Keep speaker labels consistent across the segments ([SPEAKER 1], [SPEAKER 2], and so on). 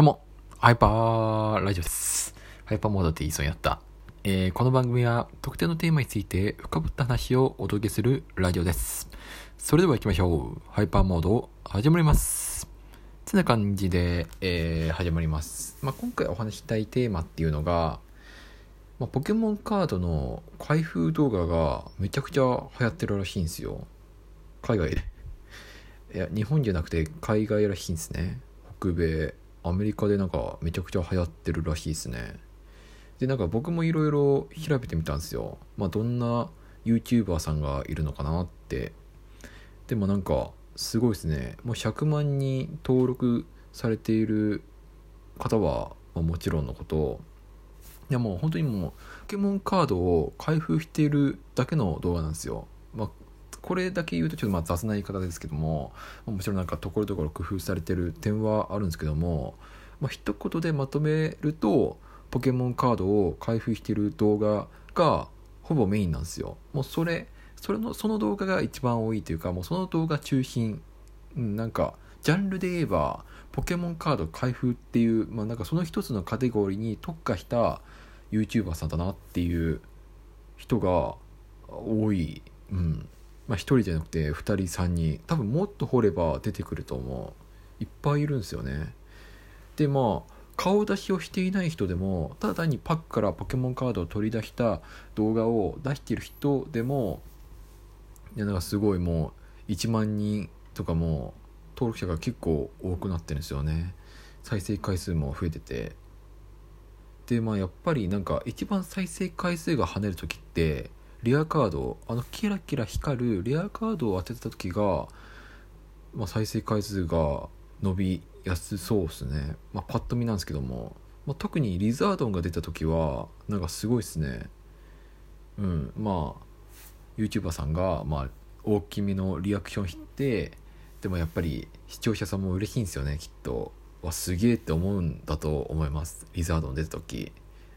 [SPEAKER 1] どうも、ハイパーラジオです。ハイパーモードって言いそうになった。えーこの番組は特定のテーマについて深掘った話をお届けするラジオです。それでは行きましょう。ハイパーモード始まります。てな感じで、えー始まります。まあ、今回お話したいテーマっていうのが、まあ、ポケモンカードの開封動画がめちゃくちゃ流行ってるらしいんですよ。海外で。いや、日本じゃなくて海外らしいんですね。北米、アメリカでなんかめちゃくちゃ流行ってるらしいですね。で、なんか僕もいろいろ調べてみたんですよ。まあ、どんな YouTuber さんがいるのかなって。でもなんか、すごいですね。もう100万人登録されている方は、もちろんのこと、いやもう本当にもう、ポケモンカードを開封しているだけの動画なんですよ。まあ、これだけ言うとちょっとまあ雑な言い方ですけども、もちろんなんかところどころ工夫されてる点はあるんですけども、まあ、一言でまとめるとポケモンカードを開封している動画がほぼメインなんですよ。もうそれそれのその動画が一番多いというかもうその動画中心、うん、なんかジャンルで言えばポケモンカード開封っていう、まあ、なんかその一つのカテゴリーに特化した YouTuber さんだなっていう人が多い、うん。まあ、1人じゃなくて2人3人多分もっと掘れば出てくると思う。いっぱいいるんですよね。でまあ顔出しをしていない人でもただ単にパックからポケモンカードを取り出した動画を出してる人でもいやなんかすごいもう1万人とかも登録者が結構多くなってるんですよね。再生回数も増えてて。でまあやっぱりなんか一番再生回数が跳ねる時ってレアカードあのキラキラ光るレアカードを当てた時が、まあ、再生回数が伸びやすそうですね、まあ、パッと見なんですけども、まあ、特にリザードンが出た時はなんかすごいですね。うん。まあ YouTuber さんが、まあ、大きめのリアクションしてでもやっぱり視聴者さんも嬉しいんですよねきっと。わすげえって思うんだと思います。リザードン出た時。い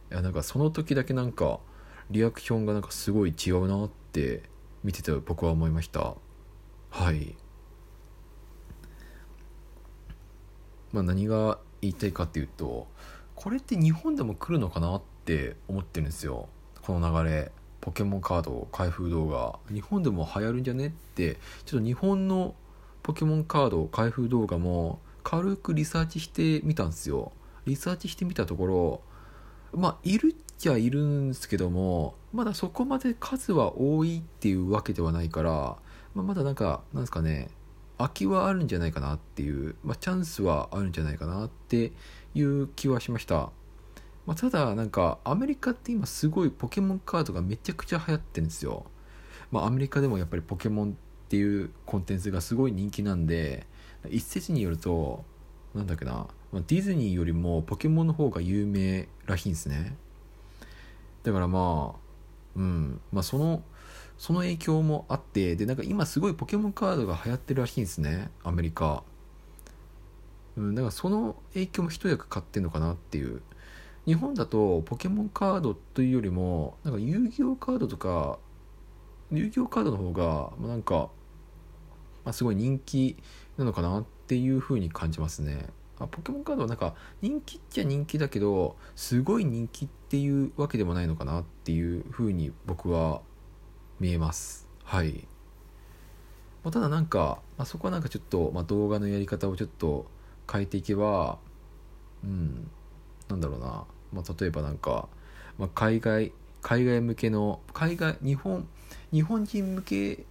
[SPEAKER 1] やなんかその時だけなんかリアクションがなんかすごい違うなって見てて僕は思いました。はい。まあ何が言いたいかっていうとこれって日本でも来るのかなって思ってるんですよ。この流れ。ポケモンカード開封動画。日本でも流行るんじゃねって。ちょっと日本のポケモンカード開封動画も軽くリサーチしてみたんですよ。リサーチしてみたところまあいるっちゃいるんですけどもまだそこまで数は多いっていうわけではないから、まあ、まだなんかなんですかね空きはあるんじゃないかなっていう、まあ、チャンスはあるんじゃないかなっていう気はしました、まあ、ただなんかアメリカって今すごいポケモンカードがめちゃくちゃ流行ってるんですよ、まあ、アメリカでもやっぱりポケモンっていうコンテンツがすごい人気なんで一説によるとなんだっけなまあディズニーよりもポケモンの方が有名らしいんですね。だからまあうん。まあそのその影響もあってでなんか今すごいポケモンカードが流行ってるらしいんですね。アメリカ。うんだからその影響も一役買ってんのかなっていう。日本だとポケモンカードというよりもなんか遊戯王カードとか遊戯王カードの方がなんか、まあ、すごい人気なのかなっていう風に感じますね。あポケモンカードはなんか人気っちゃ人気だけどすごい人気っていうわけでもないのかなっていう風に僕は見えます。はい、ま、ただなんか、まあ、そこはなんかちょっと、まあ、動画のやり方をちょっと変えていけばうんなんだろうな、まあ、例えばなんか、まあ、海外海外向けの海外日本日本人向け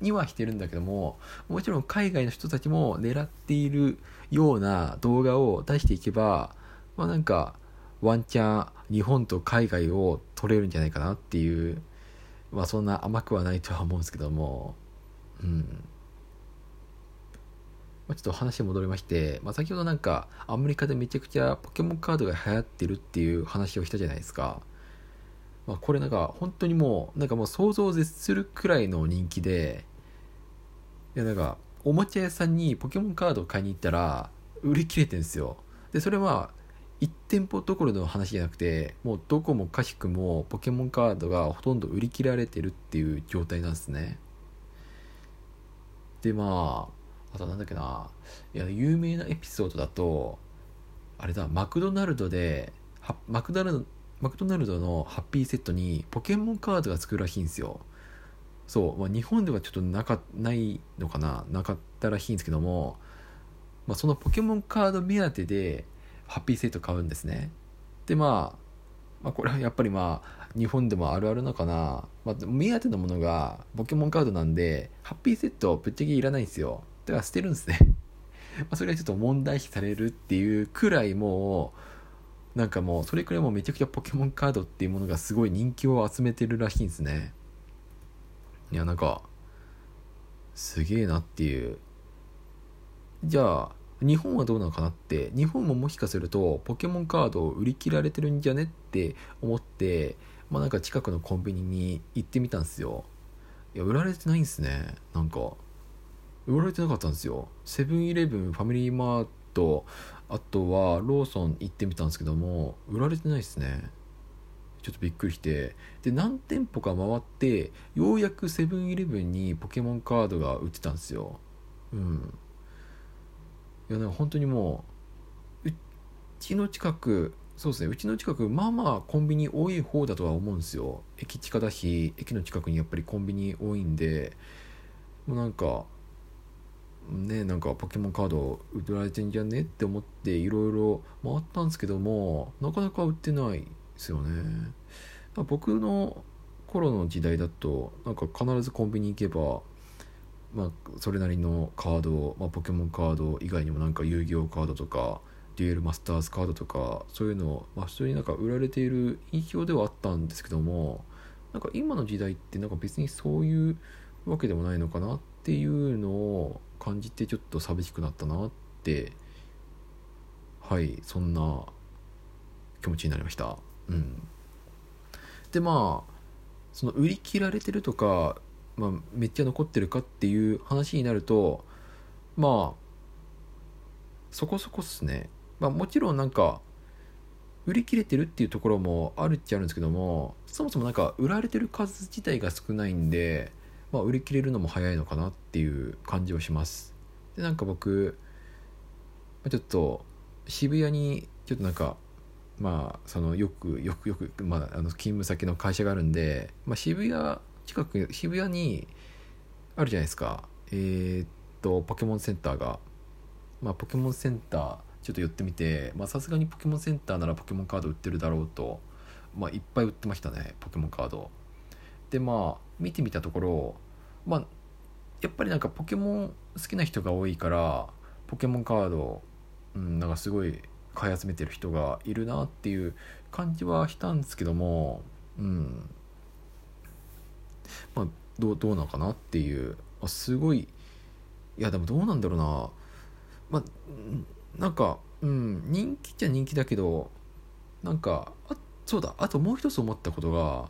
[SPEAKER 1] にはしてるんだけどももちろん海外の人たちも狙っているような動画を出していけばまあなんかワンチャン日本と海外を撮れるんじゃないかなっていうまあそんな甘くはないとは思うんですけどもうん。まあ、ちょっと話戻りまして、まあ、先ほどなんかアメリカでめちゃくちゃポケモンカードが流行ってるっていう話をしたじゃないですか、まあ、これなんか本当にもうなんかもう想像を絶するくらいの人気でいやなんかおもちゃ屋さんにポケモンカードを買いに行ったら売り切れてるんですよ。でそれは1店舗どころの話じゃなくてもうどこもかしくもポケモンカードがほとんど売り切られてるっていう状態なんですね。でまああとなんだっけな。いや有名なエピソードだとあれだマクドナルドでマクドナルドマクドナルドのハッピーセットにポケモンカードが作るらしいんですよ。そう、まあ、日本ではちょっとなかないのかななかったらしいんですけども、まあ、そのポケモンカード目当てでハッピーセット買うんですね。でまあまあ、これはやっぱりまあ日本でもあるあるのかな、まあ、目当てのものがポケモンカードなんでハッピーセットぶっちゃけいらないんですよ。だから捨てるんですね。まあそれはちょっと問題視されるっていうくらいもうなんかもうそれくらいもうめちゃくちゃポケモンカードっていうものがすごい人気を集めてるらしいんですね。いやなんかすげえなっていう。じゃあ日本はどうなのかなって。日本ももしかするとポケモンカードを売り切られてるんじゃねって思ってまあなんか近くのコンビニに行ってみたんですよ。いや売られてないんですね。なんか売られてなかったんですよ。セブンイレブンファミリーマートあとはローソン行ってみたんですけども売られてないですね。ちょっとびっくりしてで何店舗か回ってようやくセブンイレブンにポケモンカードが売ってたんですよ。うん。いやでも本当にもううちの近くそうですねうちの近くまあまあコンビニ多い方だとは思うんですよ。駅近だし駅の近くにやっぱりコンビニ多いんでもうなんかねなんかポケモンカード売られてんじゃねって思っていろいろ回ったんですけどもなかなか売ってない。ですよね。僕の頃の時代だとなんか必ずコンビニ行けばまあ、それなりのカード、まあ、ポケモンカード以外にもなんか遊戯王カードとかデュエルマスターズカードとかそういうのを、まあ、普通になんか売られている印象ではあったんですけどもなんか今の時代ってなんか別にそういうわけでもないのかなっていうのを感じてちょっと寂しくなったなってはいそんな気持ちになりました。うん。でまあその売り切られてるとかまあ、めっちゃ残ってるかっていう話になるとまあそこそこっすね、まあ、もちろんなんか売り切れてるっていうところもあるっちゃあるんですけどもそもそもなんか売られてる数自体が少ないんで、まあ、売り切れるのも早いのかなっていう感じをします。でなんか僕ちょっと渋谷にちょっとなんかまあそのよくよくよく、まあ、あの勤務先の会社があるんで、まあ、渋谷近く渋谷にあるじゃないですか。えー、っとポケモンセンターが。まあポケモンセンターちょっと寄ってみてさすがにポケモンセンターならポケモンカード売ってるだろうと。まあいっぱい売ってましたねポケモンカード。でまあ見てみたところまあやっぱりなんかポケモン好きな人が多いからポケモンカードうんなんかすごい買い集めてる人がいるなっていう感じはしたんですけどもうん。まあ、どうどうなのかなっていう。あすごいいやでもどうなんだろうな。まあなんかうん人気っちゃ人気だけどなんかあそうだあともう一つ思ったことが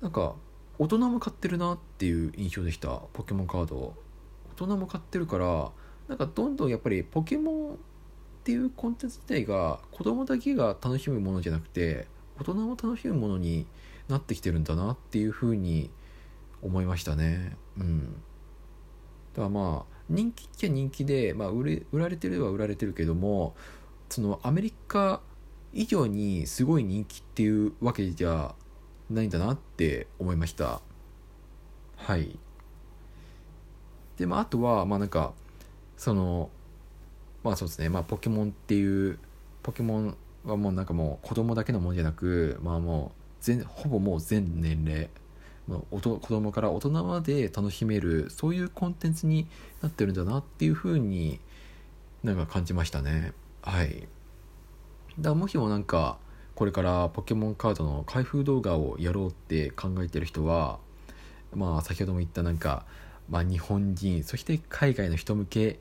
[SPEAKER 1] なんか大人も買ってるなっていう印象でした。ポケモンカード。大人も買ってるからなんかどんどんやっぱりポケモンっていうコンテンツ自体が子供だけが楽しむものじゃなくて大人も楽しむものになってきてるんだなっていうふうに思いましたね。うん。だからまあ人気っちゃ人気で、まあ、売れ売られてるは売られてるけどもそのアメリカ以上にすごい人気っていうわけじゃないんだなって思いました。はい。でまああとはまあなんかそのまあそうですね。まあポケモンっていうポケモンはもうなんかもう子供だけのものじゃなくまあもう全ほぼもう全年齢。まあ子供から大人まで楽しめるそういうコンテンツになってるんだなっていうふうになんか感じましたね。はい。だからもしもなんかこれからポケモンカードの開封動画をやろうって考えてる人はまあ先ほども言ったなんか、まあ、日本人そして海外の人向け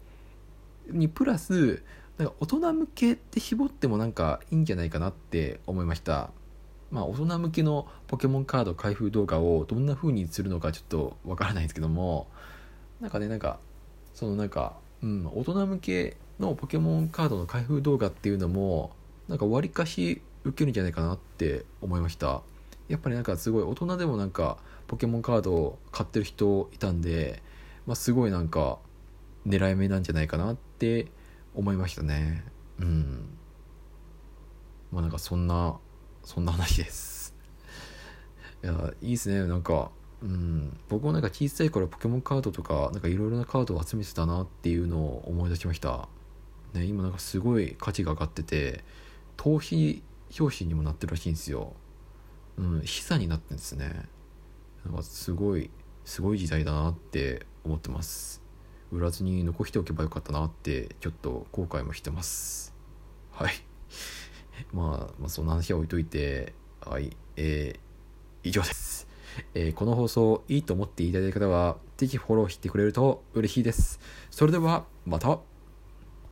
[SPEAKER 1] にプラスなんか大人向けって絞ってもなんかいいんじゃないかなって思いました。まあ、大人向けのポケモンカード開封動画をどんな風にするのかちょっとわからないんですけども。なんかねなんかそのなんか、うん、大人向けのポケモンカードの開封動画っていうのもなんかわりかし受けるんじゃないかなって思いました。やっぱりなんかすごい大人でもなんかポケモンカードを買ってる人いたんで、まあ、すごいなんか狙い目なんじゃないかなって思いましたね。うん。まあなんかそんなそんな話です。いやいいですね。なんかうん。僕もなんか小さい頃ポケモンカードとかなんかいろいろなカードを集めてたなっていうのを思い出しました。ね今なんかすごい価値が上がってて頭皮表紙にもなってるらしいんですよ。うん膝になってんですね。なんかすごいすごい時代だなって思ってます。売らずに残しておけばよかったなってちょっと後悔もしてます。はい。まあ、まあ、そんな話は置いといてはい。えー、以上です。えー、この放送いいと思っていただいた方は、是非フォローしてくれると嬉しいです。それでは、また。